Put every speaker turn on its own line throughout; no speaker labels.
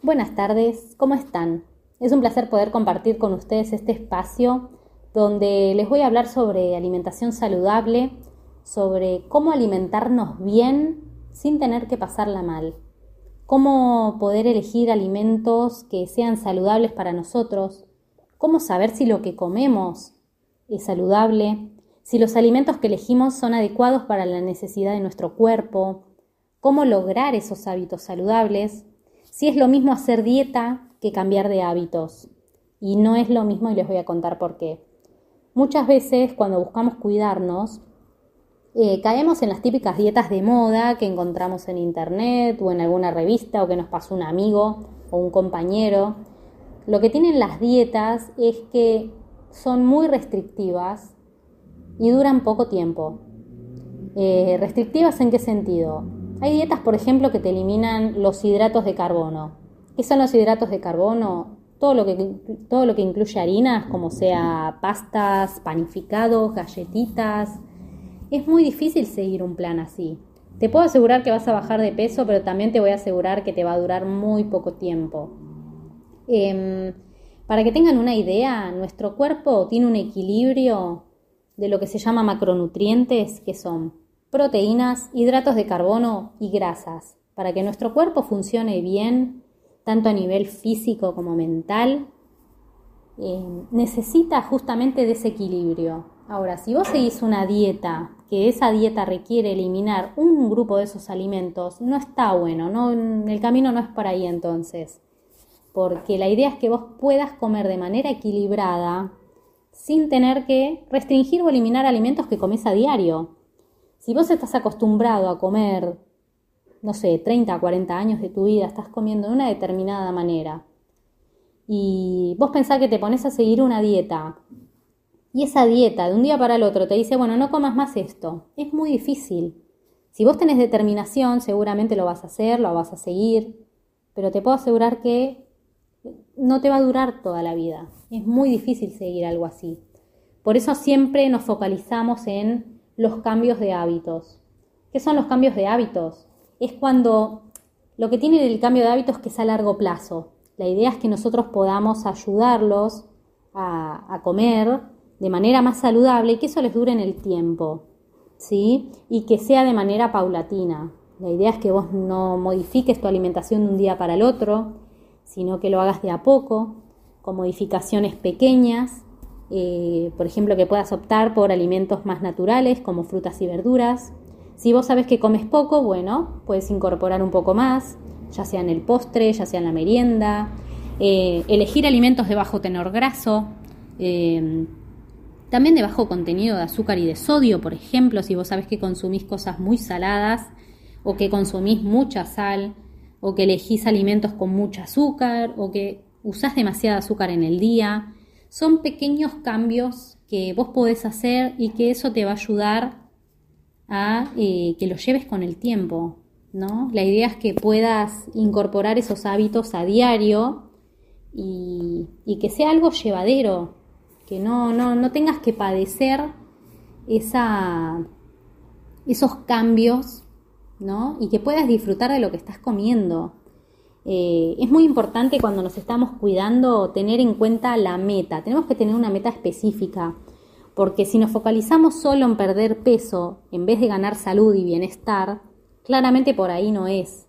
Buenas tardes, ¿cómo están? Es un placer poder compartir con ustedes este espacio donde les voy a hablar sobre alimentación saludable, sobre cómo alimentarnos bien sin tener que pasarla mal, cómo poder elegir alimentos que sean saludables para nosotros, cómo saber si lo que comemos es saludable, si los alimentos que elegimos son adecuados para la necesidad de nuestro cuerpo, cómo lograr esos hábitos saludables, si es lo mismo hacer dieta que cambiar de hábitos. Y no es lo mismo y les voy a contar por qué. Muchas veces cuando buscamos cuidarnos, eh, caemos en las típicas dietas de moda que encontramos en internet o en alguna revista o que nos pasó un amigo o un compañero. Lo que tienen las dietas es que son muy restrictivas y duran poco tiempo. Eh, ¿Restrictivas en qué sentido? Hay dietas, por ejemplo, que te eliminan los hidratos de carbono. ¿Qué son los hidratos de carbono? Todo lo que, todo lo que incluye harinas, como sea pastas, panificados, galletitas. Es muy difícil seguir un plan así. Te puedo asegurar que vas a bajar de peso, pero también te voy a asegurar que te va a durar muy poco tiempo. Em, para que tengan una idea, nuestro cuerpo tiene un equilibrio de lo que se llama macronutrientes, que son proteínas, hidratos de carbono y grasas. Para que nuestro cuerpo funcione bien, tanto a nivel físico como mental, eh, necesita justamente de ese equilibrio. Ahora, si vos seguís una dieta, que esa dieta requiere eliminar un grupo de esos alimentos, no está bueno, no, el camino no es por ahí entonces. Porque la idea es que vos puedas comer de manera equilibrada sin tener que restringir o eliminar alimentos que comes a diario. Si vos estás acostumbrado a comer, no sé, 30, 40 años de tu vida, estás comiendo de una determinada manera, y vos pensás que te pones a seguir una dieta, y esa dieta de un día para el otro te dice, bueno, no comas más esto, es muy difícil. Si vos tenés determinación, seguramente lo vas a hacer, lo vas a seguir, pero te puedo asegurar que no te va a durar toda la vida. Es muy difícil seguir algo así. Por eso siempre nos focalizamos en los cambios de hábitos. ¿Qué son los cambios de hábitos? Es cuando lo que tiene el cambio de hábitos es que es a largo plazo. La idea es que nosotros podamos ayudarlos a, a comer de manera más saludable y que eso les dure en el tiempo, ¿sí? Y que sea de manera paulatina. La idea es que vos no modifiques tu alimentación de un día para el otro, sino que lo hagas de a poco, con modificaciones pequeñas, eh, por ejemplo, que puedas optar por alimentos más naturales como frutas y verduras. Si vos sabes que comes poco, bueno, puedes incorporar un poco más, ya sea en el postre, ya sea en la merienda. Eh, elegir alimentos de bajo tenor graso, eh, también de bajo contenido de azúcar y de sodio, por ejemplo, si vos sabes que consumís cosas muy saladas o que consumís mucha sal, o que elegís alimentos con mucho azúcar o que usás demasiada azúcar en el día. Son pequeños cambios que vos podés hacer y que eso te va a ayudar a eh, que lo lleves con el tiempo. ¿no? La idea es que puedas incorporar esos hábitos a diario y, que sea algo llevadero, que no, no, no tengas que padecer esa, esos cambios ¿no? Y que puedas disfrutar de lo que estás comiendo. Eh, es muy importante cuando nos estamos cuidando tener en cuenta la meta. Tenemos que tener una meta específica, porque si nos focalizamos solo en perder peso en vez de ganar salud y bienestar, claramente por ahí no es.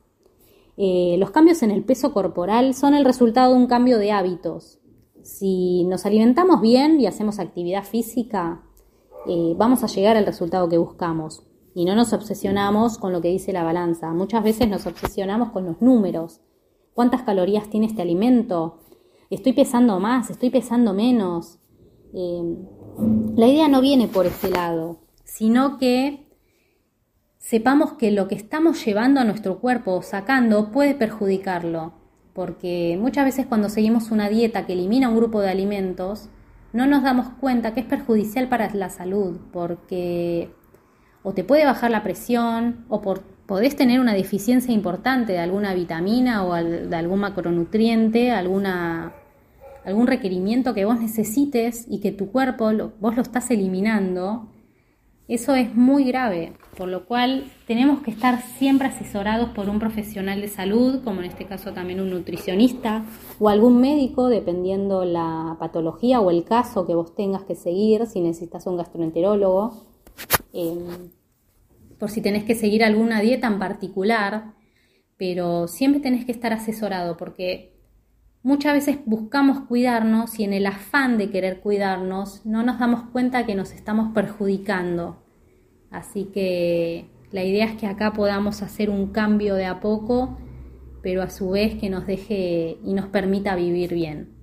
Eh, los cambios en el peso corporal son el resultado de un cambio de hábitos. Si nos alimentamos bien y hacemos actividad física, eh, vamos a llegar al resultado que buscamos y no nos obsesionamos con lo que dice la balanza. Muchas veces nos obsesionamos con los números. ¿Cuántas calorías tiene este alimento? ¿Estoy pesando más? ¿Estoy pesando menos? Eh, la idea no viene por este lado, sino que sepamos que lo que estamos llevando a nuestro cuerpo o sacando puede perjudicarlo, porque muchas veces cuando seguimos una dieta que elimina un grupo de alimentos, no nos damos cuenta que es perjudicial para la salud, porque o te puede bajar la presión o por, podés tener una deficiencia importante de alguna vitamina o de algún macronutriente, alguna, algún requerimiento que vos necesites y que tu cuerpo, vos lo estás eliminando Eso es muy grave, por lo cual tenemos que estar siempre asesorados por un profesional de salud, como en este caso también un nutricionista o algún médico, dependiendo la patología o el caso que vos tengas que seguir, si necesitas un gastroenterólogo, em, por si tenés que seguir alguna dieta en particular, pero siempre tenés que estar asesorado porque muchas veces buscamos cuidarnos y en el afán de querer cuidarnos no nos damos cuenta que nos estamos perjudicando. Así que la idea es que acá podamos hacer un cambio de a poco, pero a su vez que nos deje y nos permita vivir bien.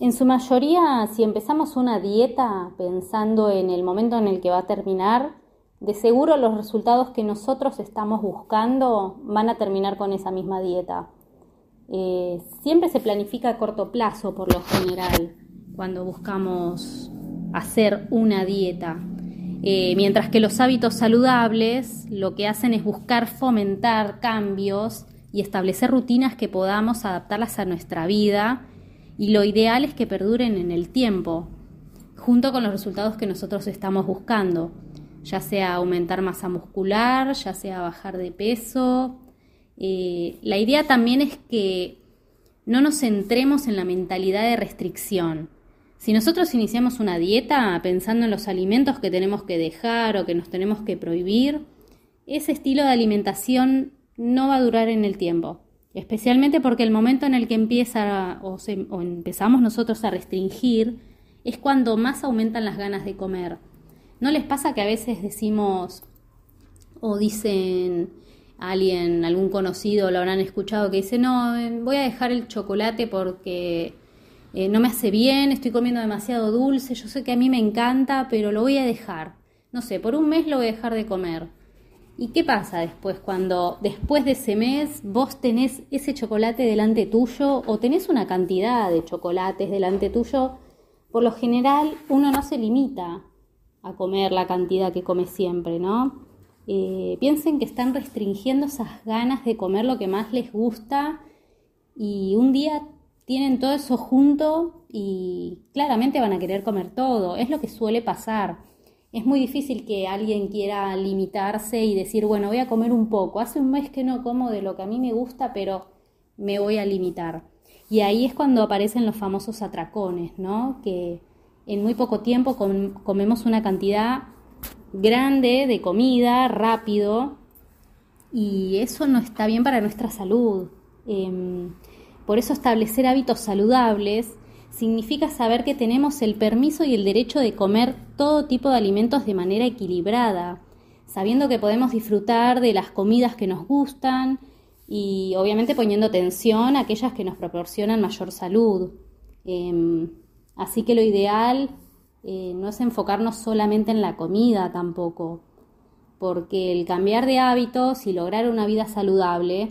En su mayoría, si empezamos una dieta pensando en el momento en el que va a terminar, de seguro los resultados que nosotros estamos buscando van a terminar con esa misma dieta. Eh, siempre se planifica a corto plazo por lo general cuando buscamos hacer una dieta. Eh, mientras que los hábitos saludables lo que hacen es buscar fomentar cambios y establecer rutinas que podamos adaptarlas a nuestra vida y lo ideal es que perduren en el tiempo, junto con los resultados que nosotros estamos buscando ya sea aumentar masa muscular, ya sea bajar de peso. Eh, la idea también es que no nos centremos en la mentalidad de restricción. Si nosotros iniciamos una dieta pensando en los alimentos que tenemos que dejar o que nos tenemos que prohibir, ese estilo de alimentación no va a durar en el tiempo, especialmente porque el momento en el que empieza o, o empezamos nosotros a restringir es cuando más aumentan las ganas de comer ¿No les pasa que a veces decimos o dicen alguien, algún conocido, lo habrán escuchado, que dice, no, eh, voy a dejar el chocolate porque eh, no me hace bien, estoy comiendo demasiado dulce, yo sé que a mí me encanta, pero lo voy a dejar. No sé, por un mes lo voy a dejar de comer. ¿Y qué pasa después cuando después de ese mes vos tenés ese chocolate delante tuyo o tenés una cantidad de chocolates delante tuyo? Por lo general uno no se limita a comer la cantidad que come siempre, ¿no? Eh, piensen que están restringiendo esas ganas de comer lo que más les gusta y un día tienen todo eso junto y claramente van a querer comer todo. Es lo que suele pasar. Es muy difícil que alguien quiera limitarse y decir, bueno, voy a comer un poco. Hace un mes que no como de lo que a mí me gusta, pero me voy a limitar. Y ahí es cuando aparecen los famosos atracones, ¿no? Que en muy poco tiempo comemos una cantidad grande de comida rápido y eso no está bien para nuestra salud. Em, por eso establecer hábitos saludables significa saber que tenemos el permiso y el derecho de comer todo tipo de alimentos de manera equilibrada, sabiendo que podemos disfrutar de las comidas que nos gustan y obviamente poniendo atención a aquellas que nos proporcionan mayor salud. Em, Así que lo ideal eh, no es enfocarnos solamente en la comida tampoco, porque el cambiar de hábitos y lograr una vida saludable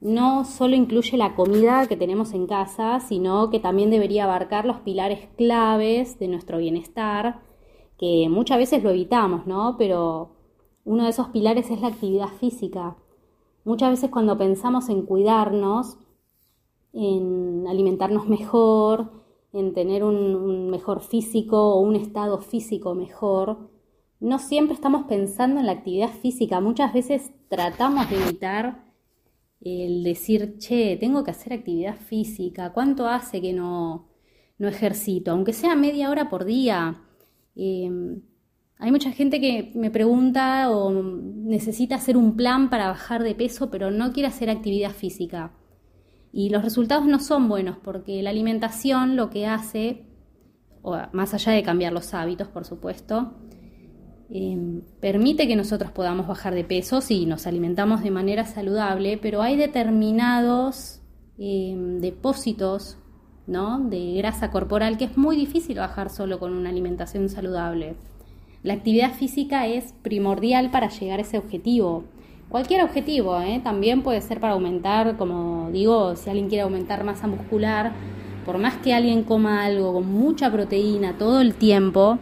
no solo incluye la comida que tenemos en casa, sino que también debería abarcar los pilares claves de nuestro bienestar, que muchas veces lo evitamos, ¿no? Pero uno de esos pilares es la actividad física. Muchas veces cuando pensamos en cuidarnos, en alimentarnos mejor, en tener un, mejor físico o un estado físico mejor, no siempre estamos pensando en la actividad física. Muchas veces tratamos de evitar el decir, che, tengo que hacer actividad física, ¿cuánto hace que no, no ejercito? Aunque sea media hora por día. Em, hay mucha gente que me pregunta o necesita hacer un plan para bajar de peso, pero no quiere hacer actividad física. Y los resultados no son buenos porque la alimentación lo que hace, o más allá de cambiar los hábitos, por supuesto, em, permite que nosotros podamos bajar de peso si nos alimentamos de manera saludable, pero hay determinados em, depósitos ¿no? de grasa corporal que es muy difícil bajar solo con una alimentación saludable. La actividad física es primordial para llegar a ese objetivo. Cualquier objetivo, ¿eh? también puede ser para aumentar, como digo, si alguien quiere aumentar masa muscular, por más que alguien coma algo con mucha proteína todo el tiempo,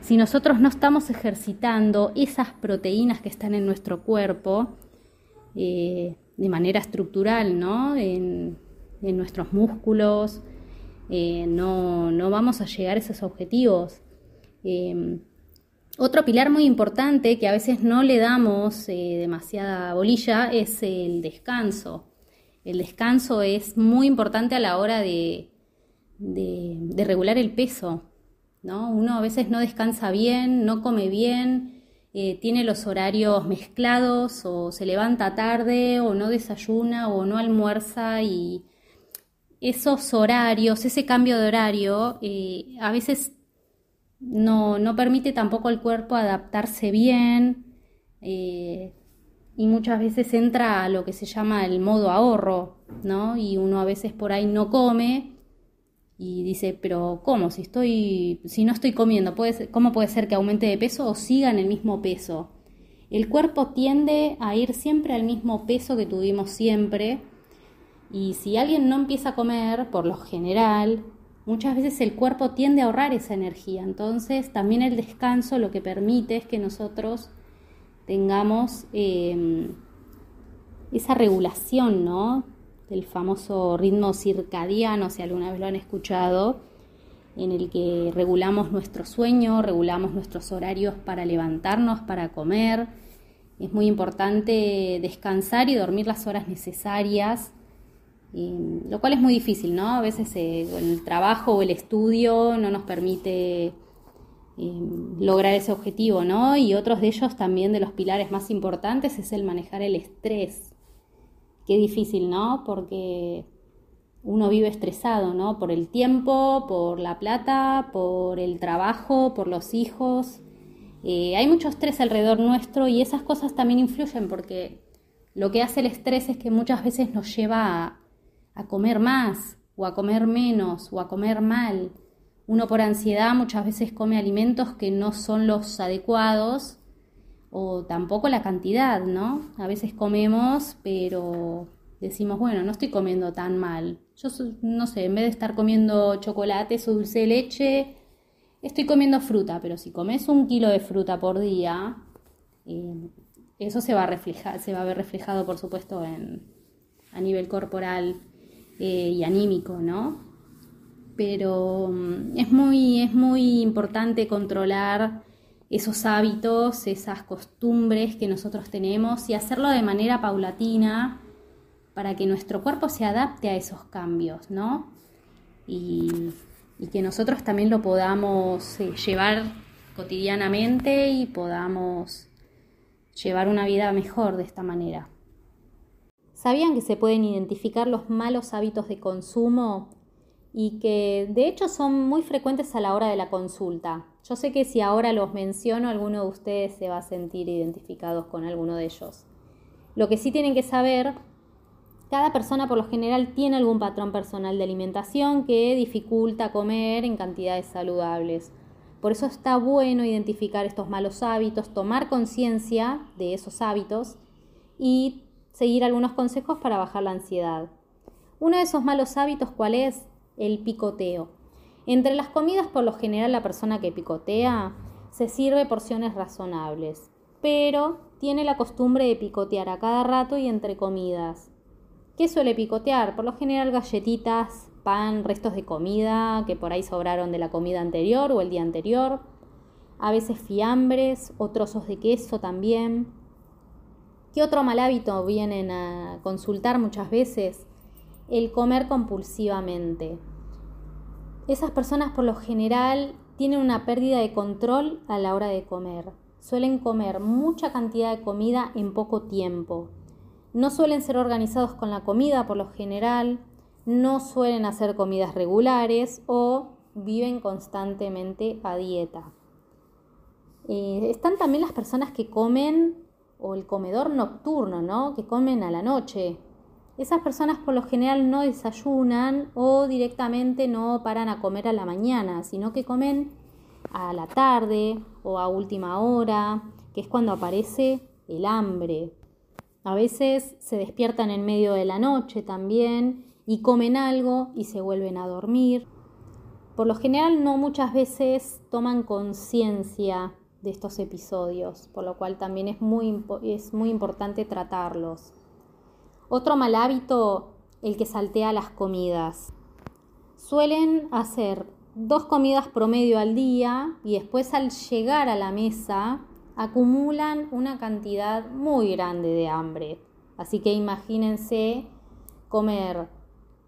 si nosotros no estamos ejercitando esas proteínas que están en nuestro cuerpo eh, de manera estructural, ¿no? En, nuestros músculos, eh, no, no, vamos a llegar a esos objetivos. Otro pilar muy importante que a veces no le damos eh, demasiada bolilla es el descanso. El descanso es muy importante a la hora de, de, regular el peso. ¿no? Uno a veces no descansa bien, no come bien, eh, tiene los horarios mezclados o se levanta tarde o no desayuna o no almuerza y esos horarios, ese cambio de horario, eh, a veces no, no permite tampoco al cuerpo adaptarse bien eh, y muchas veces entra a lo que se llama el modo ahorro, ¿no? Y uno a veces por ahí no come y dice, pero ¿cómo? Si estoy, si no estoy comiendo, ¿puede ¿cómo puede ser que aumente de peso o siga en el mismo peso? El cuerpo tiende a ir siempre al mismo peso que tuvimos siempre y si alguien no empieza a comer, por lo general, muchas veces el cuerpo tiende a ahorrar esa energía. Entonces, también el descanso lo que permite es que nosotros tengamos em, esa regulación, ¿no? Del famoso ritmo circadiano, si alguna vez lo han escuchado, en el que regulamos nuestro sueño, regulamos nuestros horarios para levantarnos, para comer. Es muy importante descansar y dormir las horas necesarias lo cual es muy difícil, ¿no? A veces eh, el trabajo o el estudio no nos permite eh, lograr ese objetivo, ¿no? Y otros de ellos también de los pilares más importantes es el manejar el estrés. Qué difícil, ¿no? Porque uno vive estresado, ¿no? Por el tiempo, por la plata, por el trabajo, por los hijos. Eh, hay mucho estrés alrededor nuestro y esas cosas también influyen porque lo que hace el estrés es que muchas veces nos lleva a, a comer más o a comer menos o a comer mal. Uno por ansiedad muchas veces come alimentos que no son los adecuados o tampoco la cantidad, ¿no? A veces comemos, pero decimos, bueno, no estoy comiendo tan mal. Yo no sé, en vez de estar comiendo chocolates o dulce de leche, estoy comiendo fruta, pero si comes un kilo de fruta por día, eh, eso se va a reflejar, se va a ver reflejado, por supuesto, en, a nivel corporal eh, y anímico, ¿no? Pero mm, es muy, es muy importante controlar esos hábitos, esas costumbres que nosotros tenemos y hacerlo de manera paulatina para que nuestro cuerpo se adapte a esos cambios, ¿no? Y, que nosotros también lo podamos eh, llevar cotidianamente y podamos llevar una vida mejor de esta manera. ¿Sabían que se pueden identificar los malos hábitos de consumo y que de hecho son muy frecuentes a la hora de la consulta? Yo sé que si ahora los menciono, alguno de ustedes se va a sentir identificados con alguno de ellos. Lo que sí tienen que saber, cada persona por lo general tiene algún patrón personal de alimentación que dificulta comer en cantidades saludables. Por eso está bueno identificar estos malos hábitos, tomar conciencia de esos hábitos y seguir algunos consejos para bajar la ansiedad. Uno de esos malos hábitos, ¿cuál es? El picoteo. Entre las comidas, por lo general, la persona que picotea se sirve porciones razonables, pero tiene la costumbre de picotear a cada rato y entre comidas. ¿Qué suele picotear? Por lo general galletitas, pan, restos de comida que por ahí sobraron de la comida anterior o el día anterior, a veces fiambres o trozos de queso también. ¿Qué otro mal hábito vienen a consultar muchas veces? El comer compulsivamente. Esas personas por lo general tienen una pérdida de control a la hora de comer. Suelen comer mucha cantidad de comida en poco tiempo. No suelen ser organizados con la comida por lo general. No suelen hacer comidas regulares o viven constantemente a dieta. Eh, están también las personas que comen o el comedor nocturno, ¿no? Que comen a la noche. Esas personas por lo general no desayunan o directamente no paran a comer a la mañana, sino que comen a la tarde o a última hora, que es cuando aparece el hambre. A veces se despiertan en medio de la noche también y comen algo y se vuelven a dormir. Por lo general no muchas veces toman conciencia de estos episodios, por lo cual también es muy, es muy importante tratarlos. Otro mal hábito, el que saltea las comidas. Suelen hacer dos comidas promedio al día y después al llegar a la mesa acumulan una cantidad muy grande de hambre. Así que imagínense comer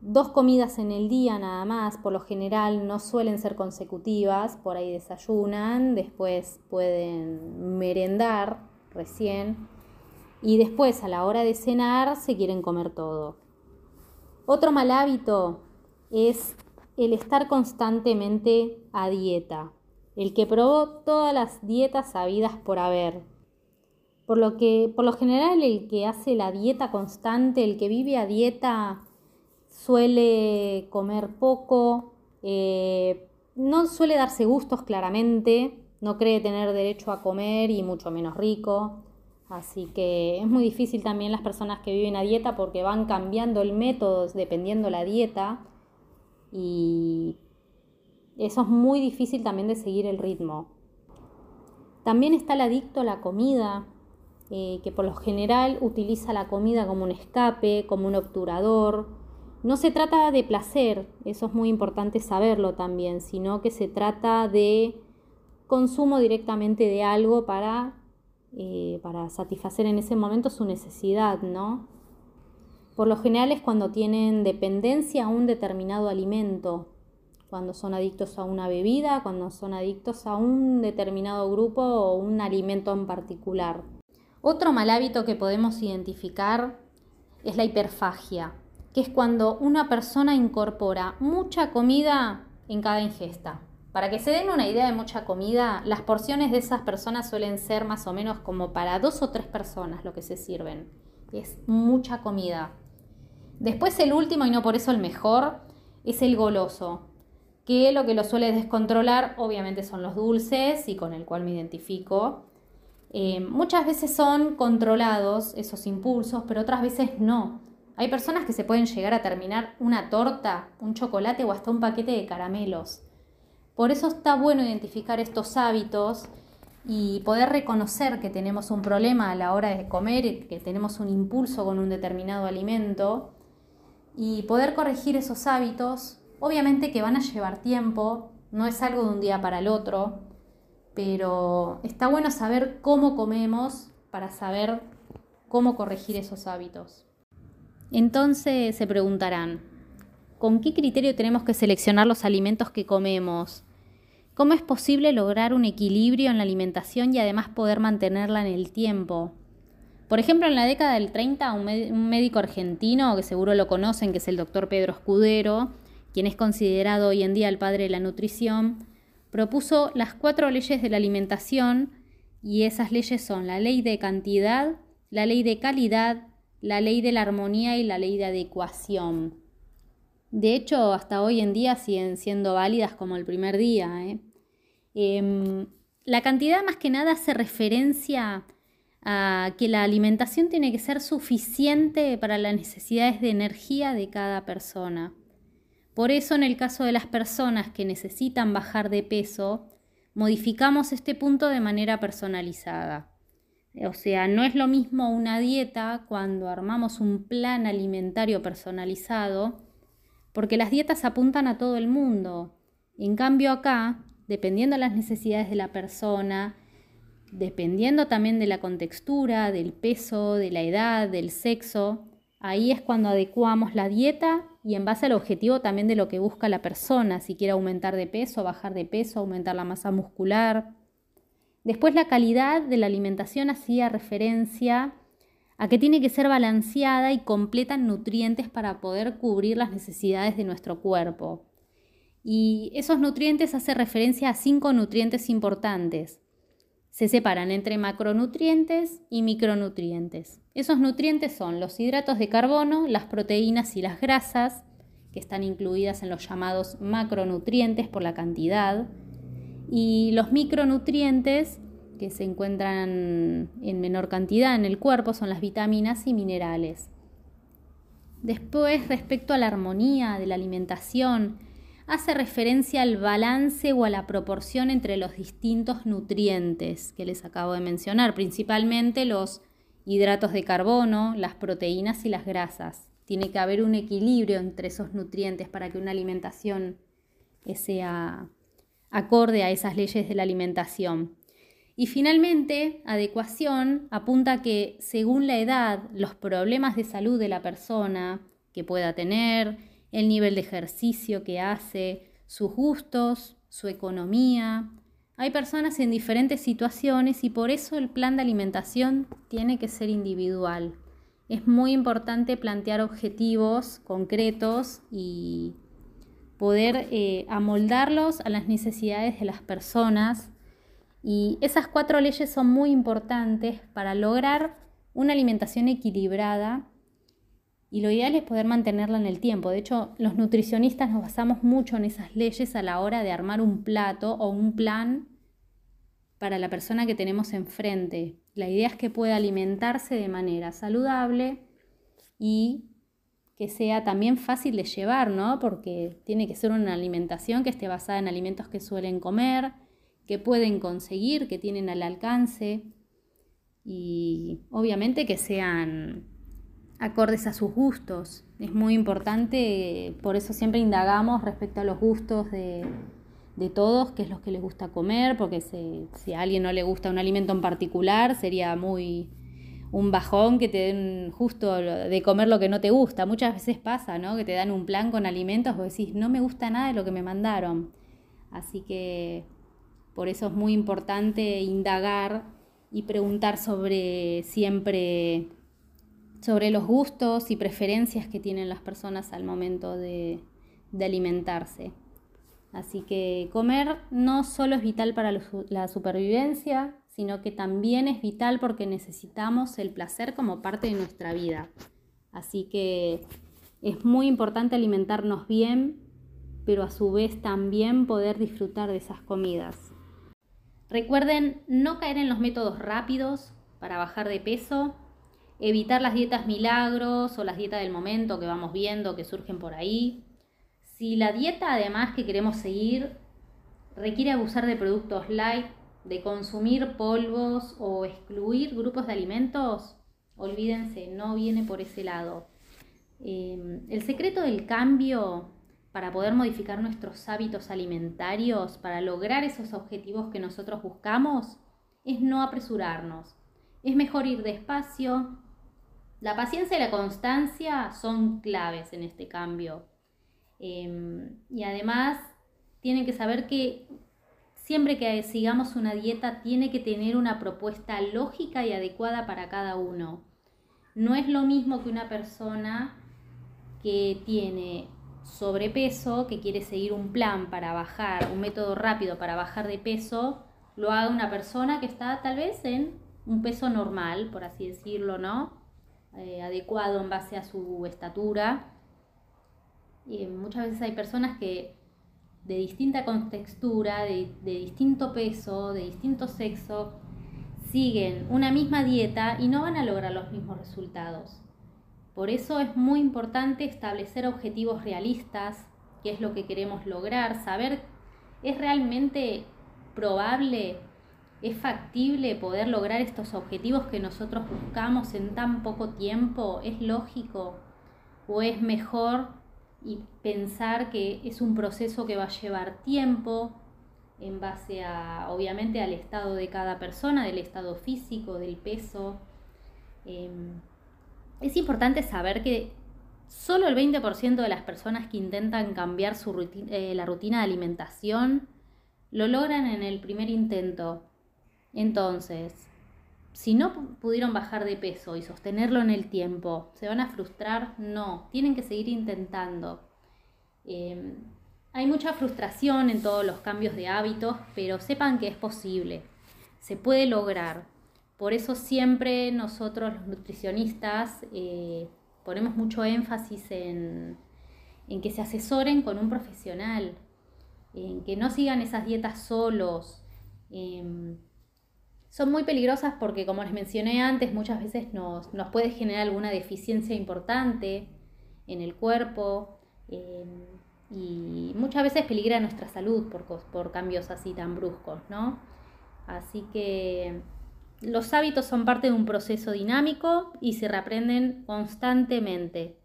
dos comidas en el día nada más, por lo general no suelen ser consecutivas, por ahí desayunan, después pueden merendar recién y después a la hora de cenar se quieren comer todo. Otro mal hábito es el estar constantemente a dieta, el que probó todas las dietas habidas por haber. Por lo que, por lo general, el que hace la dieta constante, el que vive a dieta, suele comer poco, eh, no suele darse gustos claramente, no cree tener derecho a comer y mucho menos rico. Así que es muy difícil también las personas que viven a dieta porque van cambiando el método dependiendo la dieta y eso es muy difícil también de seguir el ritmo. También está el adicto a la comida, eh, que por lo general utiliza la comida como un escape, como un obturador. No se trata de placer, eso es muy importante saberlo también, sino que se trata de consumo directamente de algo para, eh, para satisfacer en ese momento su necesidad, ¿no? Por lo general es cuando tienen dependencia a un determinado alimento, cuando son adictos a una bebida, cuando son adictos a un determinado grupo o un alimento en particular. Otro mal hábito que podemos identificar es la hiperfagia, que es cuando una persona incorpora mucha comida en cada ingesta. Para que se den una idea de mucha comida, las porciones de esas personas suelen ser más o menos como para dos o tres personas lo que se sirven. Es mucha comida. Después el último, y no por eso el mejor, es el goloso, que lo que lo suele descontrolar obviamente son los dulces y con el cual me identifico. Eh, muchas veces son controlados esos impulsos, pero otras veces no. Hay personas que se pueden llegar a terminar una torta, un chocolate o hasta un paquete de caramelos. Por eso está bueno identificar estos hábitos y poder reconocer que tenemos un problema a la hora de comer, que tenemos un impulso con un determinado alimento y poder corregir esos hábitos Obviamente que van a llevar tiempo, no es algo de un día para el otro, pero está bueno saber cómo comemos para saber cómo corregir esos hábitos. Entonces se preguntarán, ¿con qué criterio tenemos que seleccionar los alimentos que comemos? ¿Cómo es posible lograr un equilibrio en la alimentación y además poder mantenerla en el tiempo? Por ejemplo, en la década del 30, un, médico argentino, que seguro lo conocen, que es el doctor Pedro Escudero, quien es considerado hoy en día el padre de la nutrición, propuso las cuatro leyes de la alimentación y esas leyes son la ley de cantidad, la ley de calidad, la ley de la armonía y la ley de adecuación. De hecho, hasta hoy en día siguen siendo válidas como el primer día. ¿eh? Em, la cantidad más que nada hace referencia a que la alimentación tiene que ser suficiente para las necesidades de energía de cada persona. Por eso en el caso de las personas que necesitan bajar de peso, modificamos este punto de manera personalizada. O sea, no es lo mismo una dieta cuando armamos un plan alimentario personalizado, porque las dietas apuntan a todo el mundo. En cambio acá, dependiendo de las necesidades de la persona, dependiendo también de la contextura, del peso, de la edad, del sexo, ahí es cuando adecuamos la dieta y en base al objetivo también de lo que busca la persona, si quiere aumentar de peso, bajar de peso, aumentar la masa muscular. Después la calidad de la alimentación hacía referencia a que tiene que ser balanceada y completa en nutrientes para poder cubrir las necesidades de nuestro cuerpo. Y esos nutrientes hacen referencia a cinco nutrientes importantes. Se separan entre macronutrientes y micronutrientes. Esos nutrientes son los hidratos de carbono, las proteínas y las grasas, que están incluidas en los llamados macronutrientes por la cantidad, y los micronutrientes, que se encuentran en menor cantidad en el cuerpo, son las vitaminas y minerales. Después, respecto a la armonía de la alimentación, hace referencia al balance o a la proporción entre los distintos nutrientes que les acabo de mencionar, principalmente los hidratos de carbono, las proteínas y las grasas. Tiene que haber un equilibrio entre esos nutrientes para que una alimentación sea acorde a esas leyes de la alimentación. Y finalmente, adecuación apunta que según la edad, los problemas de salud de la persona que pueda tener, el nivel de ejercicio que hace, sus gustos, su economía. Hay personas en diferentes situaciones y por eso el plan de alimentación tiene que ser individual. Es muy importante plantear objetivos concretos y poder eh, amoldarlos a las necesidades de las personas. Y esas cuatro leyes son muy importantes para lograr una alimentación equilibrada y lo ideal es poder mantenerla en el tiempo. De hecho, los nutricionistas nos basamos mucho en esas leyes a la hora de armar un plato o un plan para la persona que tenemos enfrente. La idea es que pueda alimentarse de manera saludable y que sea también fácil de llevar, ¿no? Porque tiene que ser una alimentación que esté basada en alimentos que suelen comer, que pueden conseguir, que tienen al alcance y obviamente que sean acordes a sus gustos. Es muy importante, por eso siempre indagamos respecto a los gustos de, todos, qué es lo que les gusta comer, porque si, a alguien no le gusta un alimento en particular, sería muy un bajón que te den justo de comer lo que no te gusta. Muchas veces pasa, ¿no? Que te dan un plan con alimentos, vos decís, no me gusta nada de lo que me mandaron. Así que por eso es muy importante indagar y preguntar sobre siempre sobre los gustos y preferencias que tienen las personas al momento de, alimentarse. Así que comer no solo es vital para la supervivencia, sino que también es vital porque necesitamos el placer como parte de nuestra vida. Así que es muy importante alimentarnos bien, pero a su vez también poder disfrutar de esas comidas. Recuerden no caer en los métodos rápidos para bajar de peso evitar las dietas milagros o las dietas del momento que vamos viendo que surgen por ahí. Si la dieta además que queremos seguir requiere abusar de productos light, de consumir polvos o excluir grupos de alimentos, olvídense, no viene por ese lado. Em, el secreto del cambio para poder modificar nuestros hábitos alimentarios, para lograr esos objetivos que nosotros buscamos, es no apresurarnos. Es mejor ir despacio, la paciencia y la constancia son claves en este cambio. Em, y además tienen que saber que siempre que sigamos una dieta tiene que tener una propuesta lógica y adecuada para cada uno. No es lo mismo que una persona que tiene sobrepeso, que quiere seguir un plan para bajar, un método rápido para bajar de peso, lo haga una persona que está tal vez en un peso normal, por así decirlo, ¿no? Eh, adecuado en base a su estatura. Y muchas veces hay personas que de distinta contextura, de, de distinto peso, de distinto sexo, siguen una misma dieta y no van a lograr los mismos resultados. Por eso es muy importante establecer objetivos realistas, qué es lo que queremos lograr, saber, ¿es realmente probable ¿Es factible poder lograr estos objetivos que nosotros buscamos en tan poco tiempo? ¿Es lógico? ¿O es mejor y pensar que es un proceso que va a llevar tiempo en base a, obviamente, al estado de cada persona, del estado físico, del peso? Em, es importante saber que solo el 20% de las personas que intentan cambiar su eh, la rutina de alimentación lo logran en el primer intento entonces, si no pudieron bajar de peso y sostenerlo en el tiempo, ¿se van a frustrar? No, tienen que seguir intentando. Em, hay mucha frustración en todos los cambios de hábitos, pero sepan que es posible, se puede lograr. Por eso siempre nosotros los nutricionistas eh, ponemos mucho énfasis en, en que se asesoren con un profesional, en que no sigan esas dietas solos. Em, son muy peligrosas porque, como les mencioné antes, muchas veces nos, puede generar alguna deficiencia importante en el cuerpo eh, y muchas veces peligra nuestra salud por, por cambios así tan bruscos, ¿no? Así que los hábitos son parte de un proceso dinámico y se reaprenden constantemente.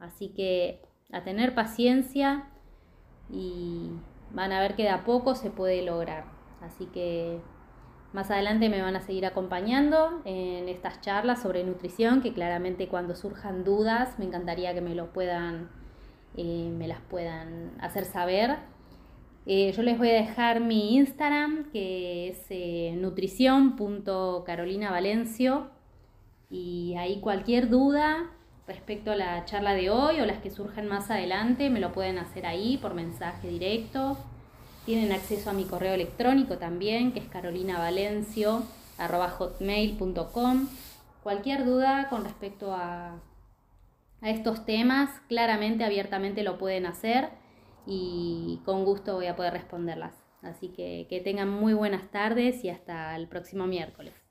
Así que a tener paciencia y van a ver que de a poco se puede lograr. Así que más adelante me van a seguir acompañando en estas charlas sobre nutrición, que claramente cuando surjan dudas me encantaría que me lo puedan, eh, me las puedan hacer saber. Eh, yo les voy a dejar mi Instagram, que es eh, nutrición.carolinavalencio. Y ahí cualquier duda respecto a la charla de hoy o las que surjan más adelante, me lo pueden hacer ahí por mensaje directo tienen acceso a mi correo electrónico también, que es carolinavalencio.hotmail.com. Cualquier duda con respecto a, a estos temas, claramente, abiertamente lo pueden hacer y con gusto voy a poder responderlas. Así que que tengan muy buenas tardes y hasta el próximo miércoles.